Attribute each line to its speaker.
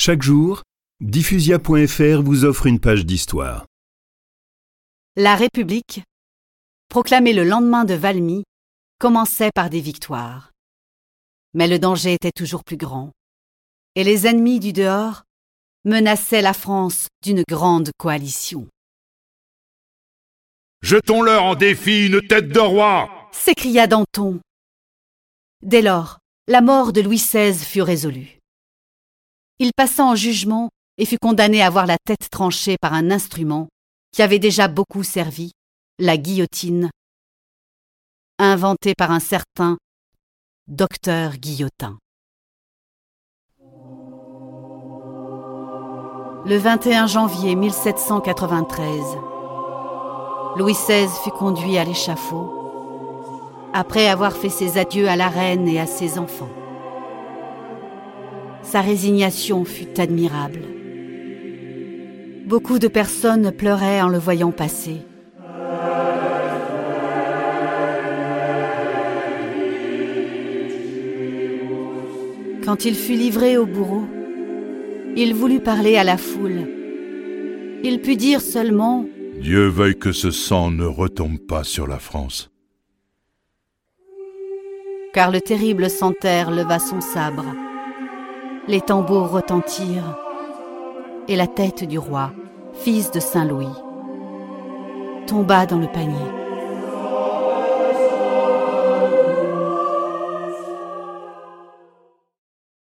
Speaker 1: Chaque jour, diffusia.fr vous offre une page d'histoire.
Speaker 2: La République, proclamée le lendemain de Valmy, commençait par des victoires. Mais le danger était toujours plus grand, et les ennemis du dehors menaçaient la France d'une grande coalition.
Speaker 3: Jetons-leur en défi une tête de roi
Speaker 2: s'écria Danton. Dès lors, la mort de Louis XVI fut résolue. Il passa en jugement et fut condamné à voir la tête tranchée par un instrument qui avait déjà beaucoup servi, la guillotine, inventée par un certain docteur Guillotin. Le 21 janvier 1793, Louis XVI fut conduit à l'échafaud après avoir fait ses adieux à la reine et à ses enfants. Sa résignation fut admirable. Beaucoup de personnes pleuraient en le voyant passer. Quand il fut livré au bourreau, il voulut parler à la foule. Il put dire seulement ⁇
Speaker 3: Dieu veuille que ce sang ne retombe pas sur la France ⁇
Speaker 2: car le terrible Santerre leva son sabre les tambours retentirent, et la tête du roi, fils de Saint Louis, tomba dans le panier.